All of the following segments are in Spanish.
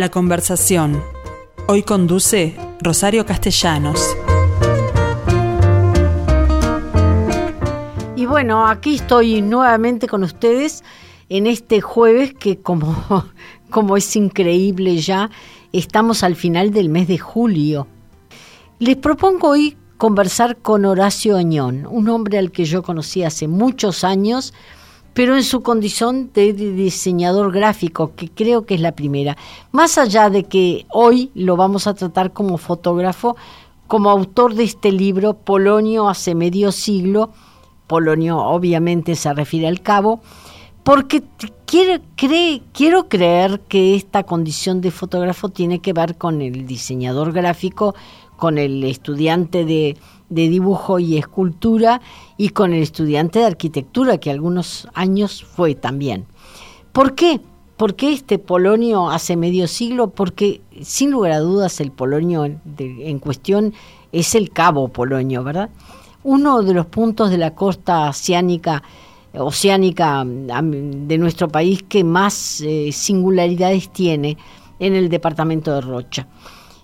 La conversación. Hoy conduce Rosario Castellanos. Y bueno, aquí estoy nuevamente con ustedes en este jueves que como, como es increíble ya, estamos al final del mes de julio. Les propongo hoy conversar con Horacio Añón, un hombre al que yo conocí hace muchos años, pero en su condición de diseñador gráfico, que creo que es la primera. Más allá de que hoy lo vamos a tratar como fotógrafo, como autor de este libro, Polonio hace medio siglo, Polonio obviamente se refiere al cabo, porque quiero, quiero creer que esta condición de fotógrafo tiene que ver con el diseñador gráfico, con el estudiante de, dibujo y escultura y con el estudiante de arquitectura, que algunos años fue también. ¿Por qué? ¿Por qué este Polonio hace medio siglo? Porque sin lugar a dudas el Polonio en cuestión es el Cabo Polonio, ¿verdad? Uno de los puntos de la costa oceánica, oceánica de nuestro país que más eh, singularidades tiene en el departamento de Rocha.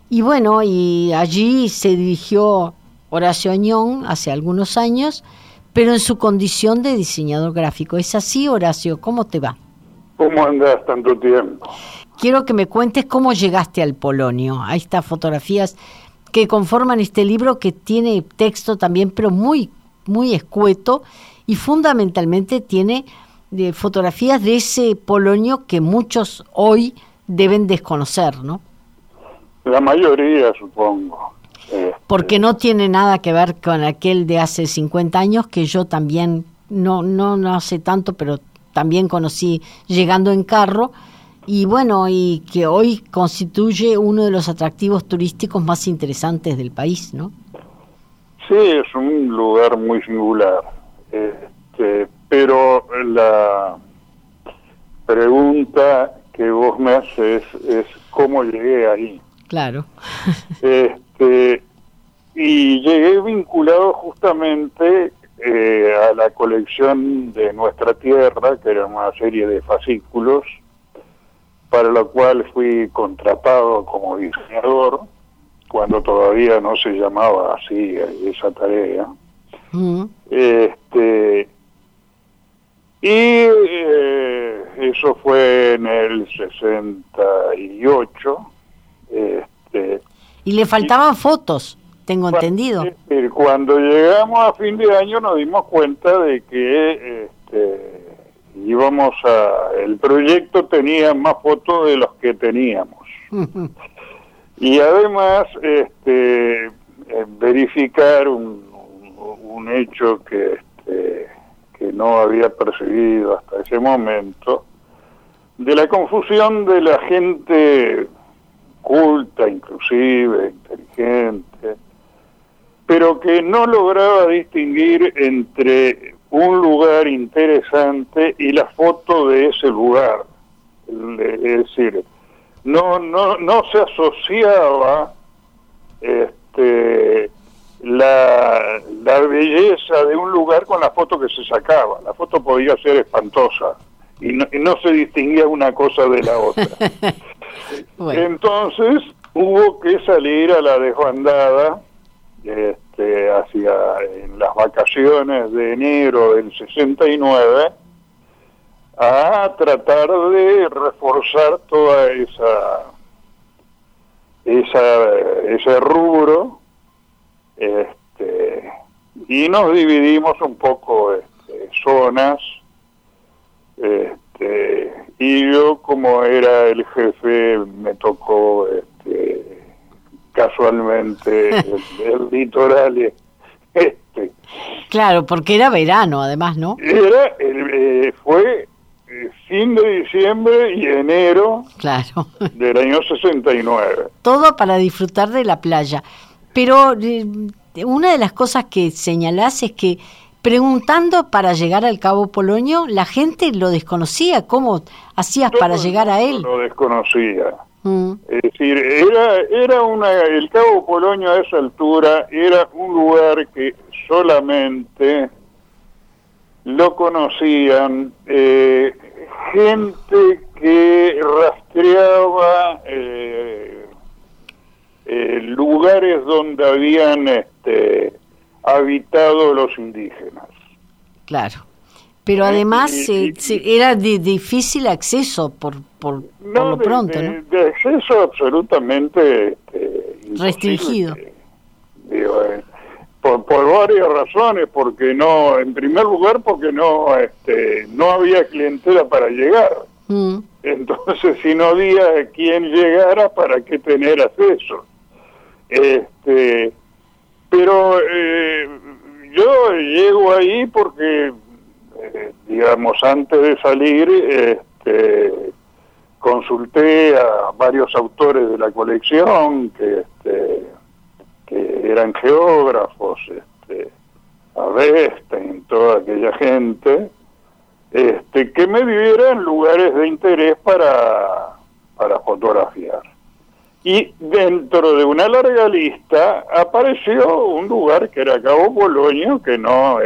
Y bueno, y allí se dirigió Horacio Añón hace algunos años, pero en su condición de diseñador gráfico. ¿Es así, Horacio? ¿Cómo te va? ¿Cómo andas tanto tiempo? Quiero que me cuentes cómo llegaste al Polonio, a estas fotografías que conforman este libro que tiene texto también, pero muy, muy escueto y fundamentalmente tiene de eh, fotografías de ese Polonio que muchos hoy deben desconocer, ¿no? La mayoría, supongo. Porque no tiene nada que ver con aquel de hace 50 años que yo también, no, no, no hace tanto, pero también conocí llegando en carro y bueno, y que hoy constituye uno de los atractivos turísticos más interesantes del país, ¿no? Sí, es un lugar muy singular, este, pero la pregunta que vos me haces es cómo llegué ahí. Claro. este, y llegué vinculado justamente eh, a la colección de Nuestra Tierra, que era una serie de fascículos, para la cual fui contratado como diseñador, cuando todavía no se llamaba así esa tarea. Mm. Este, y eh, eso fue en el 68 este, y le faltaban fotos, tengo entendido. Cuando llegamos a fin de año nos dimos cuenta de que este, íbamos a... El proyecto tenía más fotos de los que teníamos. y además, este, verificar un, un, hecho que, este, que no había percibido hasta ese momento, de la confusión de la gente culta, inclusive, inteligente, pero que no lograba distinguir entre un lugar interesante y la foto de ese lugar. Es decir, no, no, no se asociaba este, la, la belleza de un lugar con la foto que se sacaba. La foto podía ser espantosa y no, y no se distinguía una cosa de la otra. Entonces hubo que salir a la desbandada este, hacia en las vacaciones de enero del 69 a tratar de reforzar toda esa, esa ese rubro este, y nos dividimos un poco este, zonas este, y yo como era el jefe me tocó este, casualmente el, litoral este claro porque era verano además no era eh, fue eh, fin de diciembre y enero claro del año 69 todo para disfrutar de la playa pero eh, una de las cosas que señalás es que preguntando para llegar al Cabo Polonio, la gente lo desconocía. ¿Cómo hacías para llegar a él? Lo desconocía. Mm. Es decir, era, era una, el Cabo Polonio a esa altura era un lugar que solamente lo conocían eh, gente que rastreaba eh, eh, lugares donde habían este, habitado los indígenas. Claro. Pero además era de difícil acceso por, por, lo pronto, ¿no? De acceso absolutamente este, restringido. Eh, por, varias razones, porque no, en primer lugar, porque no, este, no había clientela para llegar. Mm. Entonces, si no había quien llegara, ¿para qué tener acceso? Este, pero eh, yo llego ahí porque eh, digamos, antes de salir, este, consulté a varios autores de la colección que, este, eran geógrafos, este, a Bestein, toda aquella gente, este, que me dieran lugares de interés para, para fotografiar. Y dentro de una larga lista apareció un lugar que era Cabo Polonio, que no,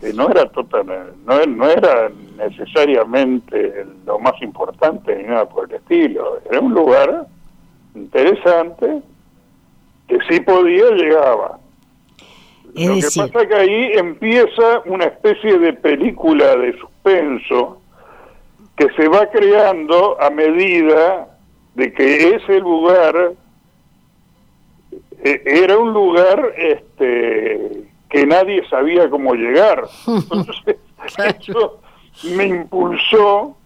que no era total, no, no era necesariamente lo más importante ni nada por el estilo. Era un lugar interesante que si podía llegaba. lo que pasa es que ahí empieza una especie de película de suspenso que se va creando a medida de que ese lugar eh, era un lugar este que nadie sabía cómo llegar. Entonces, eso me impulsó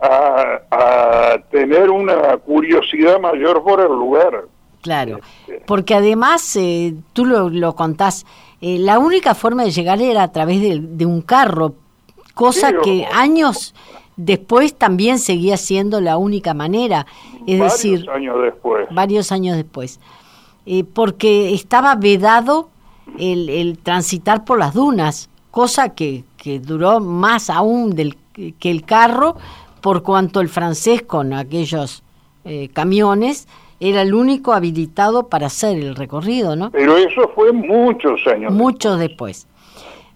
a, tener una curiosidad mayor por el lugar. Claro, este. porque además, eh, tú lo, lo contás, eh, la única forma de llegar era a través de, un carro, cosa que años después también seguía siendo la única manera. Es varios decir, años después. Varios años después. Eh, porque estaba vedado el, transitar por las dunas, cosa que, que duró más aún del, que el carro, por cuanto el francés con aquellos eh, camiones era el único habilitado para hacer el recorrido, ¿no? Pero eso fue muchos años. Muchos después.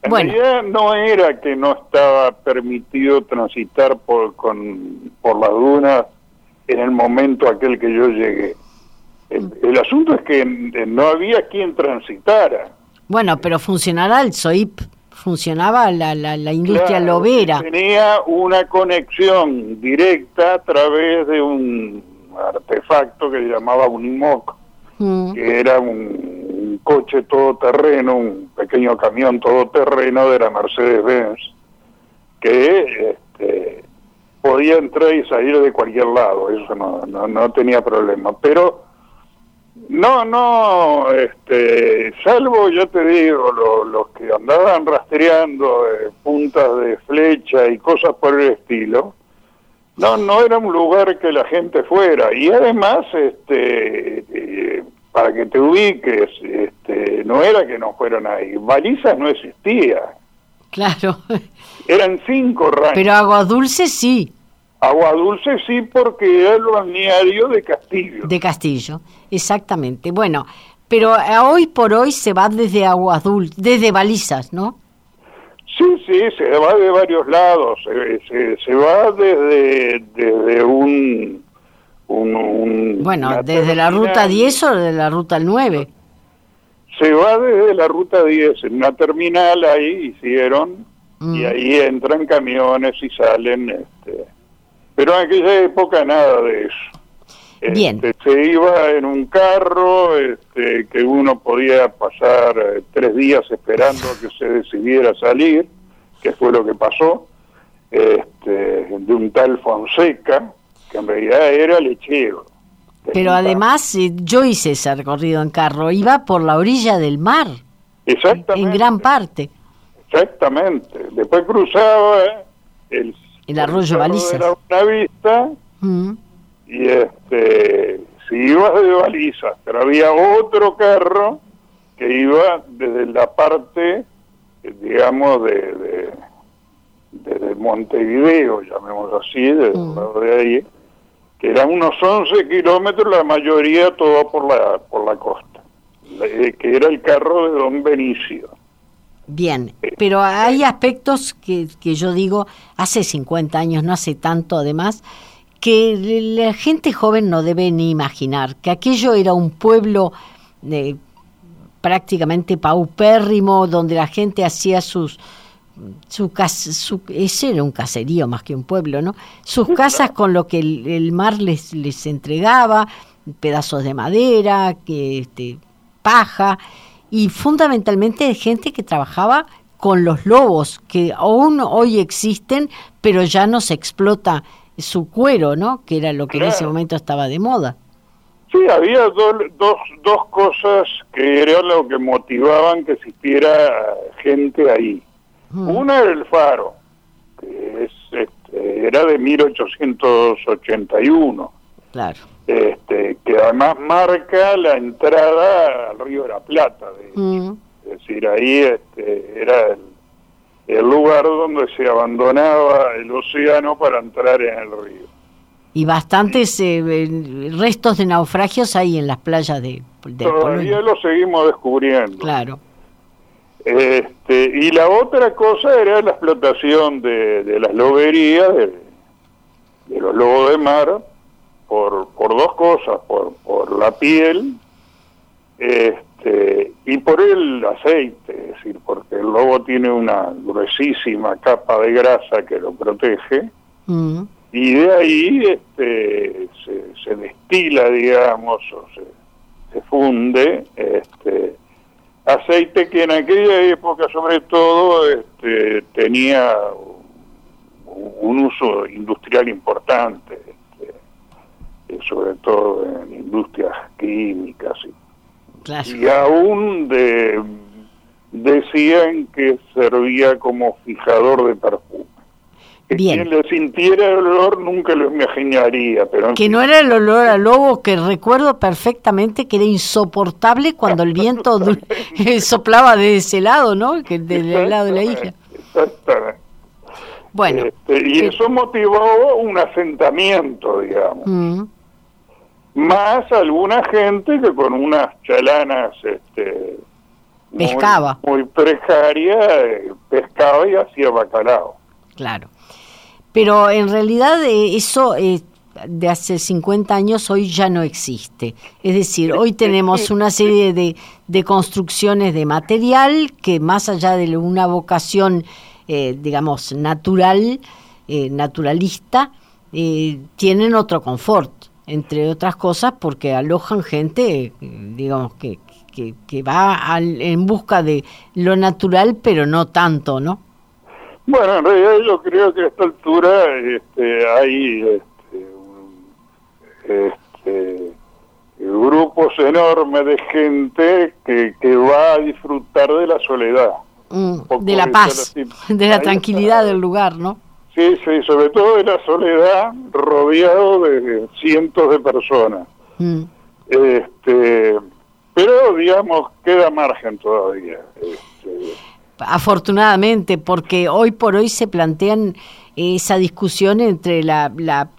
En bueno. realidad no era que no estaba permitido transitar por, con, por las dunas en el momento aquel que yo llegué. el asunto es que no había quien transitara. Bueno, pero funcionará el SOIP, funcionaba la, la, industria lobera. Tenía una conexión directa a través de un artefacto que se llamaba un IMOC, mm. que era un, coche todoterreno, un pequeño camión todoterreno de la Mercedes-Benz, que este, podía entrar y salir de cualquier lado, eso no, no, no tenía problema. Pero no, no, este, salvo, yo te digo, los que andaban rastreando eh, puntas de flecha y cosas por el estilo, no, no era un lugar que la gente fuera. Y además, este, eh, para que te ubiques, este, no era que no fueran ahí, balizas no existía. Claro. Eran cinco rangos. Pero agua dulce sí. Agua Dulce sí, porque era el balneario de Castillo. De Castillo, exactamente. Bueno, pero hoy por hoy se va desde Agua Dulce, desde Balizas, ¿no? Sí, sí, se va de varios lados. Se, se, va desde, desde un, un, Bueno, desde la ruta 10 o de la ruta 9. Se va desde la ruta 10, en una terminal ahí hicieron, y mm. ahí entran camiones y salen... Este, pero en aquella época nada de eso. Bien. Este, se iba en un carro este, que uno podía pasar eh, tres días esperando a que se decidiera salir, que fue lo que pasó, este, de un tal Fonseca, que en realidad era lechero. Pero además eh, yo hice ese recorrido en carro, iba por la orilla del mar. Exactamente. En gran parte. Exactamente. Después cruzaba eh, el el arroyo Balizas. Era una vista mm. y este si ibas de balizas, pero había otro carro que iba desde la parte, digamos, de, de, Montevideo, llamémoslo así, de, mm. de ahí, que eran unos 11 kilómetros, la mayoría todo por la, por la costa, que era el carro de don Benicio. Bien, pero hay aspectos que, que yo digo, hace 50 años, no hace tanto además, que la gente joven no debe ni imaginar, que aquello era un pueblo eh, prácticamente paupérrimo, donde la gente hacía sus... Su, su, ese era un caserío más que un pueblo, ¿no? Sus casas con lo que el, mar les, les entregaba, pedazos de madera, que, este, paja, y fundamentalmente gente que trabajaba con los lobos, que aún hoy existen, pero ya no se explota su cuero, ¿no? Que era lo que en ese momento estaba de moda. Sí, había dos, dos cosas que eran lo que motivaban que existiera gente ahí. Mm. Una era el faro, que es, este, era de 1881. Claro este, que además marca la entrada al río de la Plata. Mm. Es decir, ahí este, era el, lugar donde se abandonaba el océano para entrar en el río. Y bastantes eh, restos de naufragios ahí en las playas de, de Todavía lo seguimos descubriendo. Claro. Este, y la otra cosa era la explotación de, las loberías, de, de los lobos de mar, por, por dos cosas, por, por la piel este, y por el aceite, es decir, porque el lobo tiene una gruesísima capa de grasa que lo protege mm. y de ahí este, se, destila, digamos, o se, se funde este, aceite que en aquella época sobre todo este, tenía un uso industrial importante sobre todo en industrias químicas. Y, aún de, decían que servía como fijador de perfume. Que quien le sintiera el olor nunca lo imaginaría. Pero que no era el olor a lobo, que recuerdo perfectamente que era insoportable cuando el viento soplaba de ese lado, ¿no? Que del lado de la isla. Exactamente. Bueno. Este, y eso motivó un asentamiento, digamos. Mm. Más alguna gente que con unas chalanas este, pescaba. muy, precaria eh, pescaba y hacía bacalao. Claro. Pero en realidad eh, eso eh, de hace 50 años hoy ya no existe. Es decir hoy tenemos una serie de, de construcciones de material que más allá de una vocación digamos natural naturalista tienen otro confort entre otras cosas porque alojan gente, digamos, que, que, va en busca de lo natural, pero no tanto, ¿no? Bueno, en realidad yo creo que a esta altura este, hay este, este, grupos enormes de gente que, que va a disfrutar de la soledad. Mm, de la paz, de la tranquilidad del lugar, ¿no? Sí, sí, sobre todo de la soledad, rodeado de cientos de personas. Mm. Este, pero, digamos, queda margen todavía. Este. Afortunadamente, porque hoy por hoy se plantean esa discusión entre la, la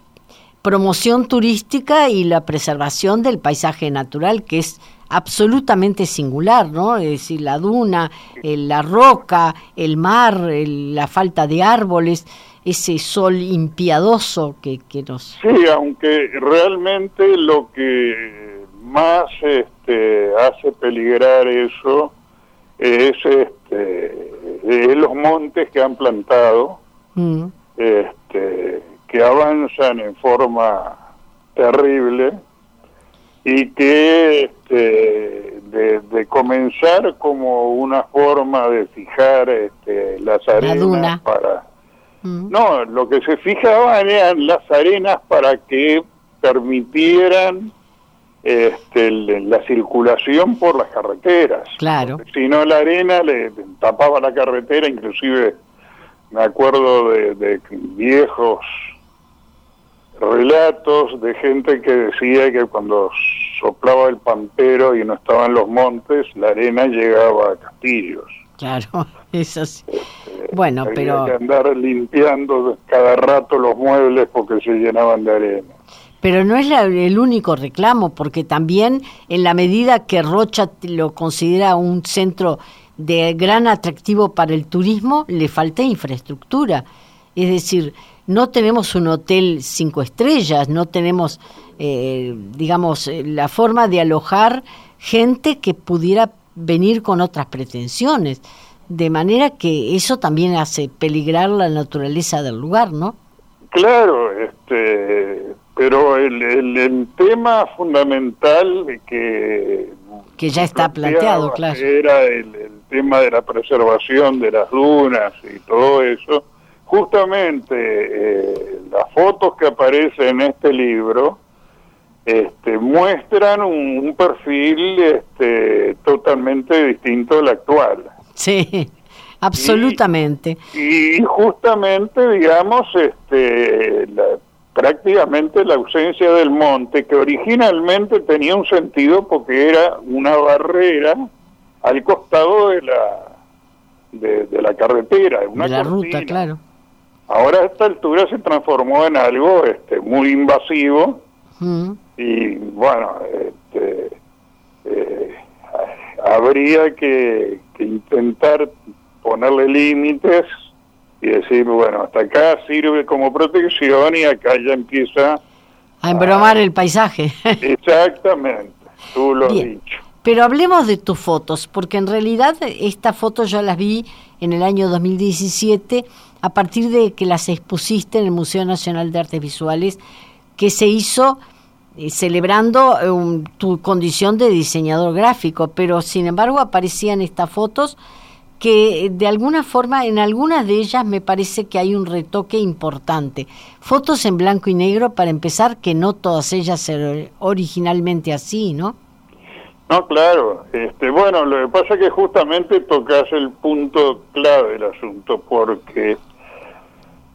promoción turística y la preservación del paisaje natural, que es absolutamente singular, ¿no? Es decir, la duna, la roca, el mar, la falta de árboles, ese sol impiadoso que, que nos... Sí, aunque realmente lo que más este, hace peligrar eso es, este, los montes que han plantado, mm. este, que avanzan en forma terrible y que comenzar como una forma de fijar este, las arenas para no, lo que se fijaban eran las arenas para que permitieran este, la circulación por las carreteras. Claro. Si no, la arena le tapaba la carretera, inclusive me acuerdo de, viejos relatos de gente que decía que cuando soplaba el pampero y no estaban los montes, la arena llegaba a castillos. Claro, eso sí. Bueno, pero... que andar limpiando cada rato los muebles porque se llenaban de arena. Pero no es el único reclamo, porque también en la medida que Rocha lo considera un centro de gran atractivo para el turismo, le falta infraestructura. Es decir, no tenemos un hotel cinco estrellas, no tenemos, eh, digamos, eh, la forma de alojar gente que pudiera venir con otras pretensiones. De manera que eso también hace peligrar la naturaleza del lugar, ¿no? Claro, este, pero el, el, tema fundamental que... Que ya está planteado, claro. Era el, tema de la preservación de las dunas y todo eso. Justamente eh, las fotos que aparecen en este libro este, muestran un, perfil este, totalmente distinto al actual. Sí, absolutamente. Y, justamente, digamos, este, prácticamente la ausencia del monte, que originalmente tenía un sentido porque era una barrera al costado de la de, la carretera, una de la ruta, claro. Ahora a esta altura se transformó en algo este, muy invasivo mm. Y bueno, este, eh, habría que, intentar ponerle límites y decir, bueno, hasta acá sirve como protección y acá ya empieza a embromar el paisaje. Exactamente, tú lo has dicho. Pero hablemos de tus fotos, porque en realidad estas fotos yo las vi en el año 2017 a partir de que las expusiste en el Museo Nacional de Artes Visuales, que se hizo celebrando eh, tu condición de diseñador gráfico, pero sin embargo aparecían estas fotos que de alguna forma en algunas de ellas me parece que hay un retoque importante. Fotos en blanco y negro para empezar, que no todas ellas eran originalmente así, ¿no? No, claro. Este, bueno, lo que pasa es que justamente tocas el punto clave del asunto, porque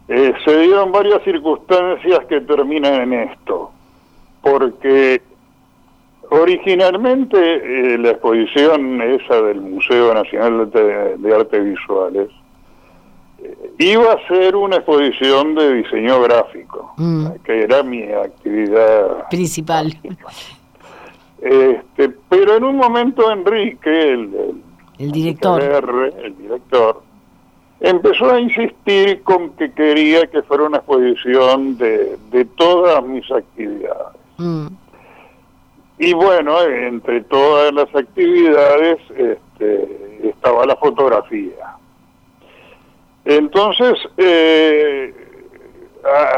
eh, se dieron varias circunstancias que terminan en esto. Porque originalmente eh, la exposición esa del Museo Nacional de, Artes Visuales eh, iba a ser una exposición de diseño gráfico, mm. que era mi actividad principal. Este, pero en un momento Enrique, el, el, director, el director, empezó a insistir con que quería que fuera una exposición de, de todas mis actividades. Mm. Y bueno, entre todas las actividades este, estaba la fotografía. Entonces, eh,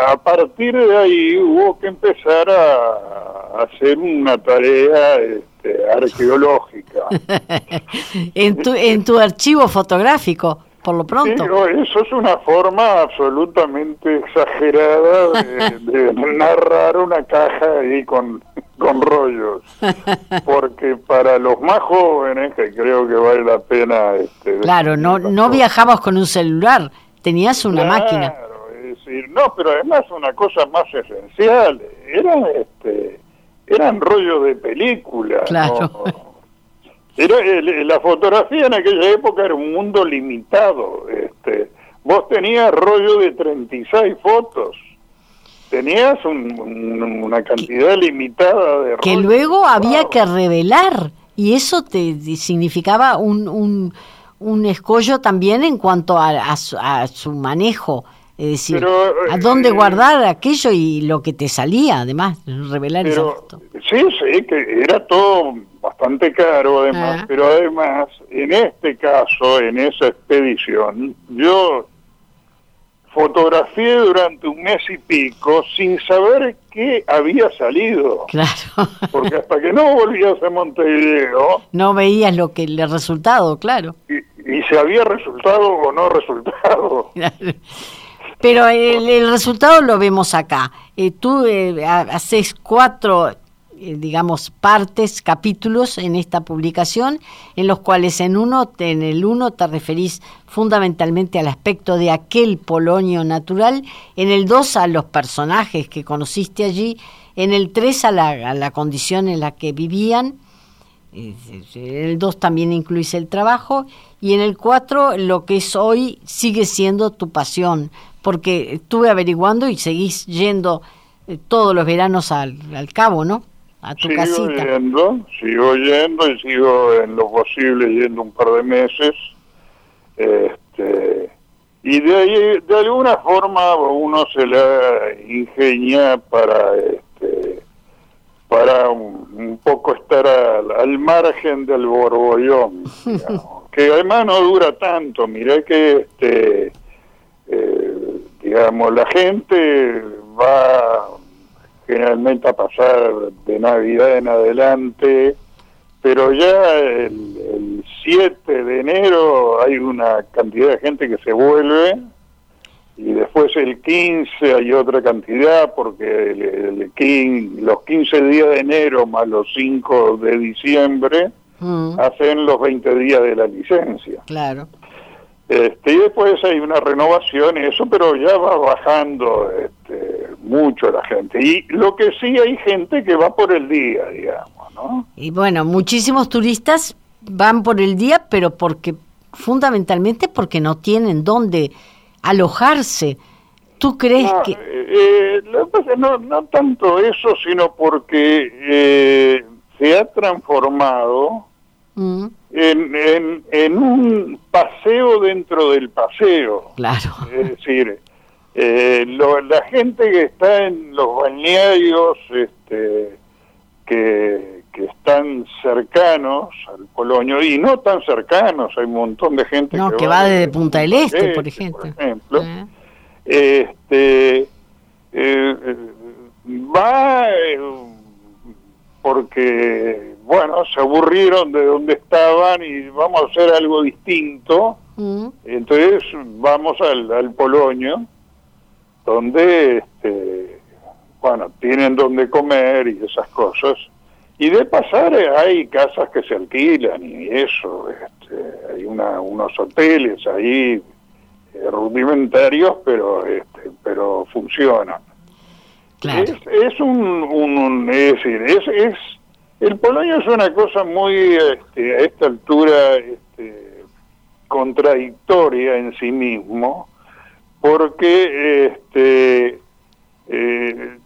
a, partir de ahí hubo que empezar a, hacer una tarea este, arqueológica. en, tu, en tu archivo fotográfico, por lo pronto. eso es una forma absolutamente exagerada de, narrar una caja ahí con, con rollos. Porque para los más jóvenes, que creo que vale la pena... Este, claro, no, no viajabas con un celular, tenías una máquina no, pero además una cosa más esencial, eran, este, eran rollos de película. Claro. Era, la fotografía en aquella época era un mundo limitado. Este, vos tenías rollo de 36 fotos. Tenías una cantidad limitada de Que luego había que revelar y eso te significaba un, un, un escollo también en cuanto a, a su manejo es decir, ¿a dónde eh, guardar aquello y lo que te salía, además, revelar pero, Sí, sí, que era todo bastante caro, además, ah. pero además, en este caso, en esa expedición, yo fotografié durante un mes y pico sin saber qué había salido. Claro. Porque hasta que no volvías a Montevideo... No veías lo que el resultado, claro. Y, y si había resultado o no resultado. Claro. Pero el, resultado lo vemos acá. Eh, tú eh, haces cuatro, eh, digamos, partes, capítulos en esta publicación, en los cuales en uno, en el uno te referís fundamentalmente al aspecto de aquel Polonio natural, en el dos a los personajes que conociste allí, en el tres a la, a la condición en la que vivían, en el 2 también incluís el trabajo y en el 4 lo que es hoy sigue siendo tu pasión, porque estuve averiguando y seguís yendo eh, todos los veranos al, al, cabo, ¿no? A tu sigo casita. yendo, sigo yendo y sigo en lo posible yendo un par de meses. Este, y de ahí, de alguna forma uno se la ingenia para este, para un, un poco estar al, al margen del borbollón, digamos, que además no dura tanto, mirá que este eh, digamos la gente va generalmente a pasar de Navidad en adelante, pero ya el, el 7 de enero hay una cantidad de gente que se vuelve y después el 15 hay otra cantidad porque el, el 15 los 15 días de enero más los 5 de diciembre Mm, hacen los 20 días de la licencia. claro. Este, y después hay una renovación y eso, pero ya va bajando este, mucho la gente. Y lo que sí hay gente que va por el día, digamos, ¿no? Y bueno, muchísimos turistas van por el día, pero porque fundamentalmente porque no tienen dónde alojarse. ¿Tú crees No, que eh, eh, no, no tanto eso, sino porque eh, se ha transformado Mm, en, en, en un paseo dentro del paseo. claro. Es decir, eh, lo- la gente que está en los balnearios este, que, que están cercanos al Poloño y no tan cercanos, hay un montón de gente No, que, que va desde Punta del Este, por ejemplo. ejemplo. Eh, Este, eh, eh, va porque, bueno, se aburrieron de donde estaban y vamos a hacer algo distinto. mm, Entonces vamos al, al Poloño, donde, este, bueno, tienen donde comer y esas cosas. Y de pasar eh, hay casas que se alquilan y eso, este, hay una, unos hoteles ahí eh, rudimentarios, pero, este, pero funcionan. claro. Es, es un, un- un- es decir, es, es el Polonia es una cosa muy este, a esta altura este, contradictoria en sí mismo, porque este, eh,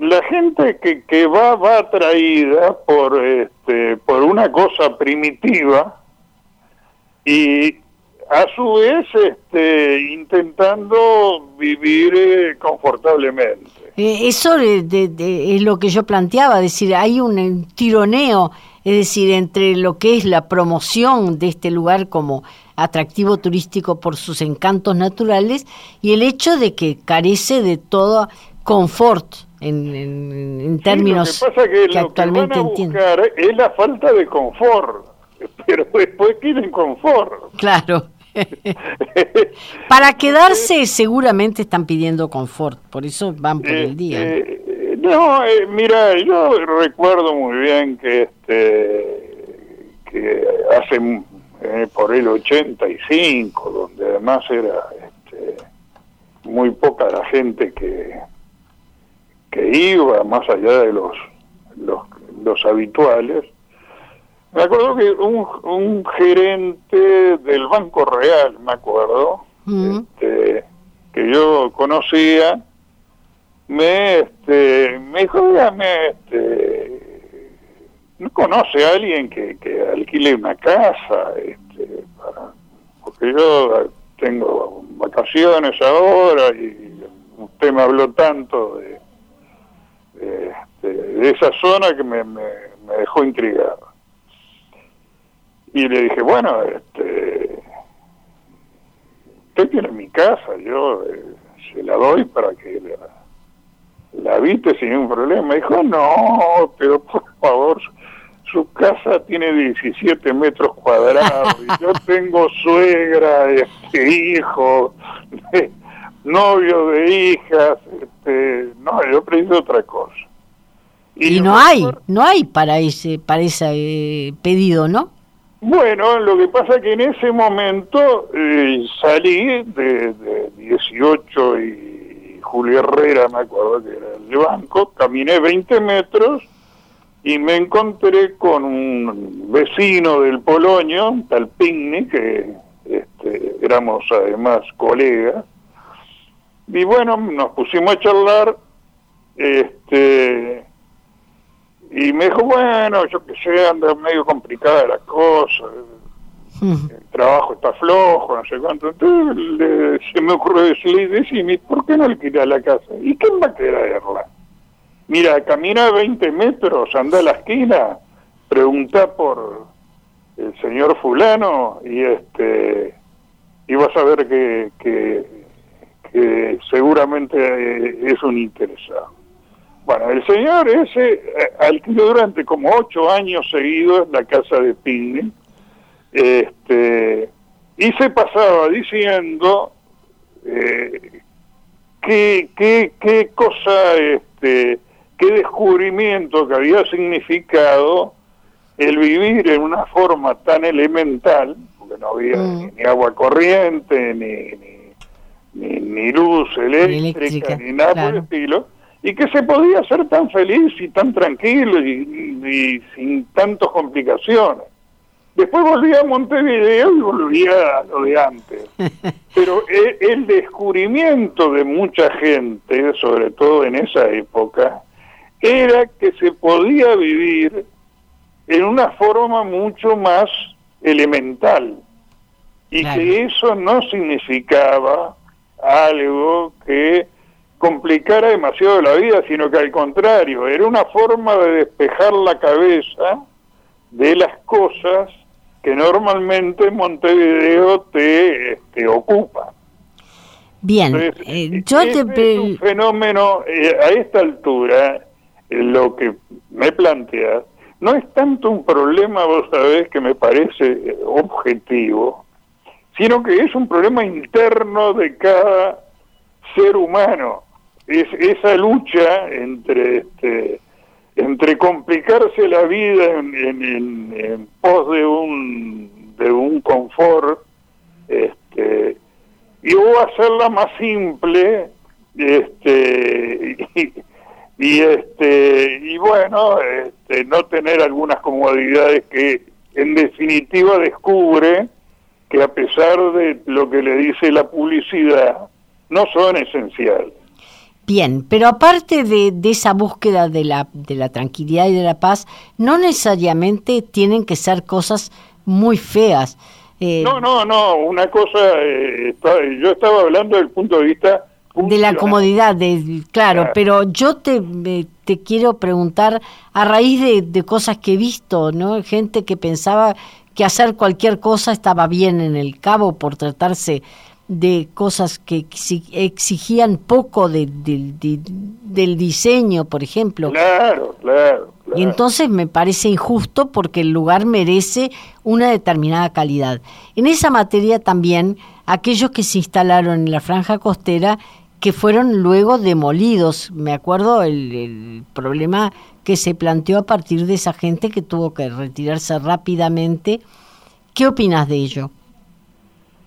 la gente que, que va va atraída por este, por una cosa primitiva y a su vez este, intentando vivir eh, confortablemente. Eh, Eso de- de- de- es lo que yo planteaba, es decir, hay un tironeo, es decir, entre lo que es la promoción de este lugar como atractivo turístico por sus encantos naturales y el hecho de que carece de todo confort en, en- en términos Sí, lo que pasa que, lo actualmente que van a entiendo. buscar es la falta de confort, pero después quieren confort. Claro. Para quedarse seguramente están pidiendo confort, por eso van por el día. ¿no? Eh, eh, no, eh, mira, yo recuerdo muy bien que este que hace eh, por el 85, donde además era este, muy poca la gente que que iba más allá de los los, los habituales. Me acuerdo que un, un gerente del Banco Real, me acuerdo, Mm. este, que yo conocía, me, este, me dijo, dígame, este, ¿no conoce a alguien que, que alquile una casa? Este, para- porque yo tengo vacaciones ahora y usted me habló tanto de, de, este, de esa zona que me, me, me dejó intrigado. Y le dije, bueno, este, usted tiene mi casa, yo eh, se la doy para que la, la habite sin ningún problema. Dijo, no, pero por favor, su, casa tiene 17 metros cuadrados y yo tengo suegra, este, hijo, novio de hijas, este, no, yo preciso otra cosa. Y no hay, no hay para ese, para ese eh, pedido, ¿no? Bueno, lo que pasa que en ese momento eh, salí de, de 18 y Julio Herrera, me acuerdo que era el banco, caminé 20 metros y me encontré con un vecino del Poloño, un tal Pigny, que este, éramos además colegas, y bueno, nos pusimos a charlar, este, y me dijo, bueno, yo que sé, anda medio complicada la cosa, el trabajo está flojo, no sé cuánto. Entonces se me ocurrió decirle, decime, ¿por qué no alquilar la casa? ¿Y quién va a quererla? Mira, camina 20 metros, anda a la esquina, pregunta por el señor fulano y este y vas a ver que, que, seguramente eh, es un interesado. Bueno, el señor ese eh, alquiló durante como ocho años seguidos la casa de Pigne este, y se pasaba diciendo eh, qué, qué, qué cosa, este, qué descubrimiento que había significado el vivir en una forma tan elemental, porque no había mm. ni, agua corriente, ni, ni, ni, luz eléctrica, ni nada por el estilo, y que se podía ser tan feliz y tan tranquilo y sin tantas complicaciones. Después volví a Montevideo y volví a lo de antes. Pero e, el descubrimiento de mucha gente, sobre todo en esa época, era que se podía vivir en una forma mucho más elemental y que eso no significaba algo que complicara demasiado la vida, sino que al contrario, era una forma de despejar la cabeza de las cosas que normalmente Montevideo te, te ocupa. Bien, eh, yo te... Es un fenómeno, eh, a esta altura, eh, lo que me planteas, no es tanto un problema, vos sabés, que me parece objetivo, sino que es un problema interno de cada ser humano. Es esa lucha entre este, entre complicarse la vida en, pos de un, de un confort este, y o hacerla más simple este, y, este y bueno este, no tener algunas comodidades que en definitiva descubre que a pesar de lo que le dice la publicidad no son esenciales Bien, pero aparte de, esa búsqueda de la, de la tranquilidad y de la paz, no necesariamente tienen que ser cosas muy feas. Eh, no, no, no, una cosa, eh, yo estaba hablando del punto de vista... De la comodidad, de, claro, pero yo te, te quiero preguntar, a raíz de, de cosas que he visto, ¿no? Gente que pensaba que hacer cualquier cosa estaba bien en el cabo por tratarse de cosas que exigían poco de, del diseño, por ejemplo. Claro, claro, Y entonces me parece injusto porque el lugar merece una determinada calidad. En esa materia también aquellos que se instalaron en la franja costera que fueron luego demolidos. Me acuerdo el, el problema que se planteó a partir de esa gente que tuvo que retirarse rápidamente. ¿Qué opinas de ello?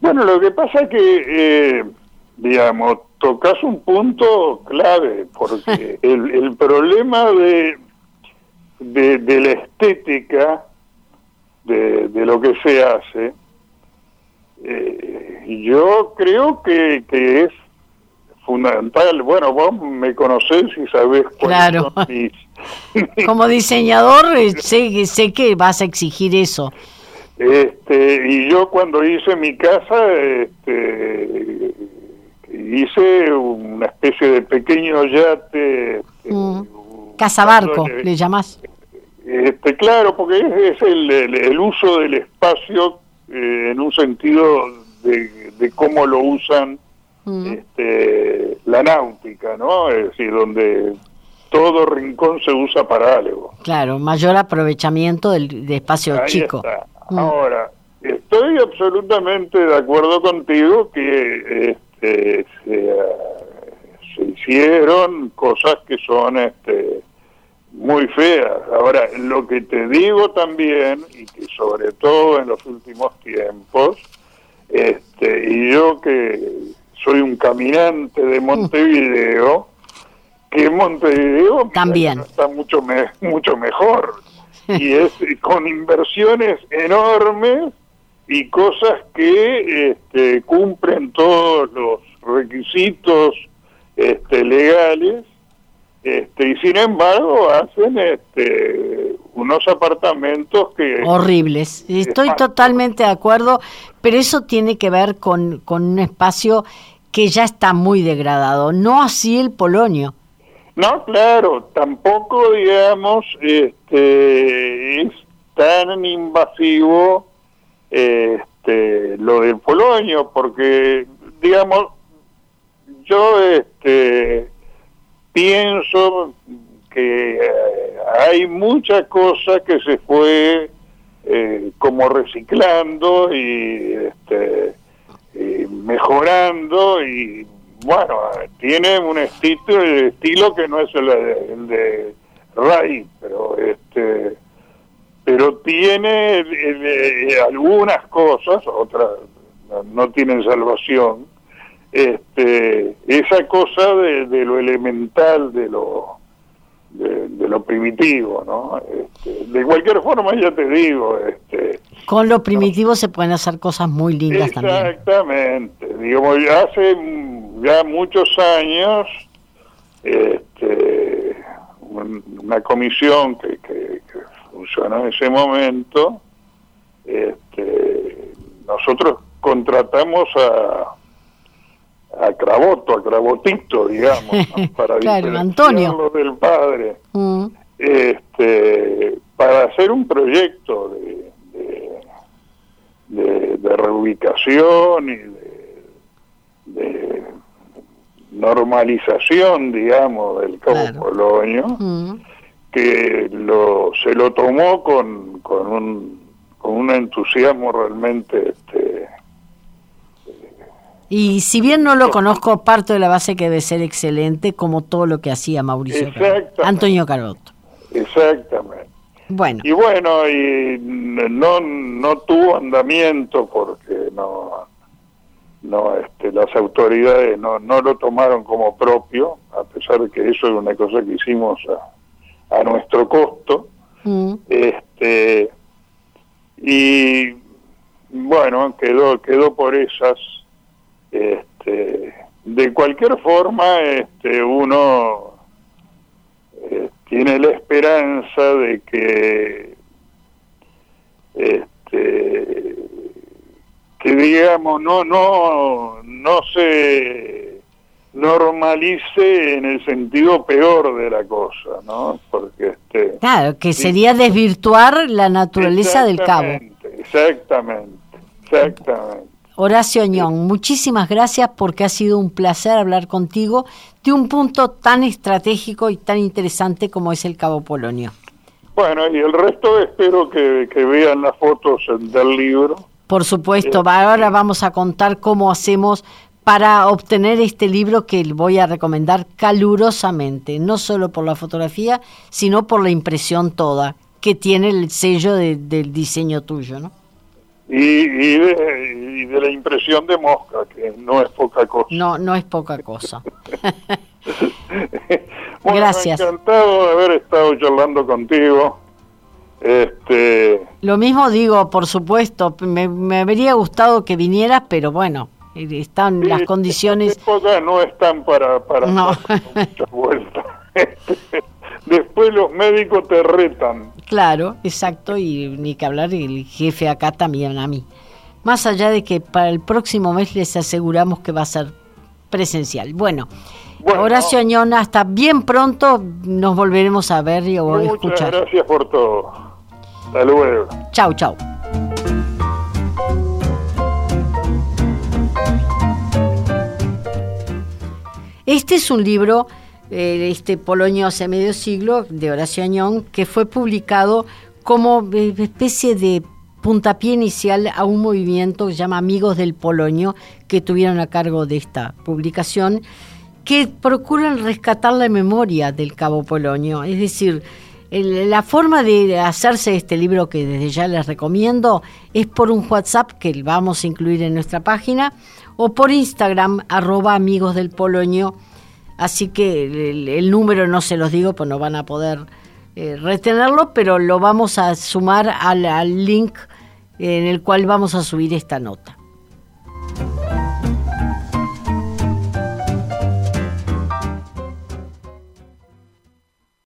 Bueno, lo que pasa es que, eh, digamos, tocas un punto clave, porque el, problema de, de, la estética de, lo que se hace, eh, yo creo que, que es fundamental. Bueno, vos me conocés y sabés claro. Como diseñador sé, sé que vas a exigir eso. Este, y yo cuando hice mi casa, este, hice una especie de pequeño yate. Este, mm. Casa barco, le, llamas Este, claro, porque es, el, el, uso del espacio eh, en un sentido de, de cómo lo usan mm. este, la náutica, ¿no? Es decir, donde todo rincón se usa para algo. Claro, mayor aprovechamiento del, espacio chico. Mm. Ahora, estoy absolutamente de acuerdo contigo que este, se, hicieron cosas que son este, muy feas. Ahora, lo que te digo también, y que sobre todo en los últimos tiempos, este, y yo que soy un caminante de Montevideo, que Montevideo también está mucho, mucho mejor y es con inversiones enormes y cosas que este, cumplen todos los requisitos este, legales Este, y sin embargo hacen este, unos apartamentos que... Horribles. Estoy totalmente de acuerdo, pero eso tiene que ver con, con un espacio que ya está muy degradado, no así el Polonio. No, claro, tampoco, digamos, este, es tan invasivo este, lo del Polonio, porque, digamos, yo este, pienso que eh, hay mucha cosa que se fue eh, como reciclando y, este, mejorando y bueno, tiene un estilo, estilo que no es el, de Ray, pero este pero tiene eh, algunas cosas, otras no tienen salvación, este, esa cosa de, lo elemental, de lo de, lo primitivo, ¿no? Este, de cualquier forma, ya te digo, este, con lo primitivo se pueden hacer cosas muy lindas también. Exactamente, digamos, hace ya muchos años, este, una comisión que, que, funcionó en ese momento, este, nosotros contratamos a a Cravoto, a Cravotito, digamos, para claro, Antonio. del padre, mm. este, para hacer un proyecto de, de, reubicación y de, normalización, digamos, del Cabo Polonio, mm. que lo, se lo tomó con, con, un, con un entusiasmo realmente este, y si bien no lo conozco, parto de la base que debe ser excelente, como todo lo que hacía Mauricio Antonio Carotto. Exactamente. Bueno. Y bueno, y no, no tuvo andamiento porque no, no este, las autoridades no, no lo tomaron como propio, a pesar de que eso es una cosa que hicimos a, a nuestro costo. Mm. Este, y bueno, quedó, quedó por esas este, de cualquier forma, este, uno eh, tiene la esperanza de que, este, que digamos, no, no, no se normalice en el sentido peor de la cosa, ¿no? Porque este, claro, que sería desvirtuar la naturaleza del cabo. Exactamente, exactamente. Horacio Añón, muchísimas gracias porque ha sido un placer hablar contigo de un punto tan estratégico y tan interesante como es el Cabo Polonio. Bueno, y el resto espero que, vean las fotos del libro. Por supuesto, ahora vamos a contar cómo hacemos para obtener este libro que voy a recomendar calurosamente, no solo por la fotografía, sino por la impresión toda, que tiene el sello del diseño tuyo, ¿no? y, y, de, la impresión de mosca, que no es poca cosa. No, no es poca cosa. bueno, Gracias. Encantado de haber estado charlando contigo. Este... Lo mismo digo, por supuesto, me, me habría gustado que vinieras, pero bueno, están las condiciones... no están para, para no. muchas vueltas. Después los médicos te retan. Claro, exacto, y ni que hablar el jefe acá también a mí. Más allá de que para el próximo mes les aseguramos que va a ser presencial. Bueno, Horacio Añón, hasta bien pronto nos volveremos a ver y a escuchar. gracias por todo. Hasta luego. Chau, chau. Este es un libro eh, este Polonio hace medio siglo, de Horacio Añón, que fue publicado como eh, especie de puntapié inicial a un movimiento que se llama Amigos del Polonio, que tuvieron a cargo de esta publicación, que procuran rescatar la memoria del Cabo Polonio. Es decir, la forma de hacerse este libro que desde ya les recomiendo es por un WhatsApp que vamos a incluir en nuestra página o por Instagram arroba amigos del Polonio Así que el, número no se los digo, pues no van a poder eh, retenerlo, pero lo vamos a sumar al, al link en el cual vamos a subir esta nota.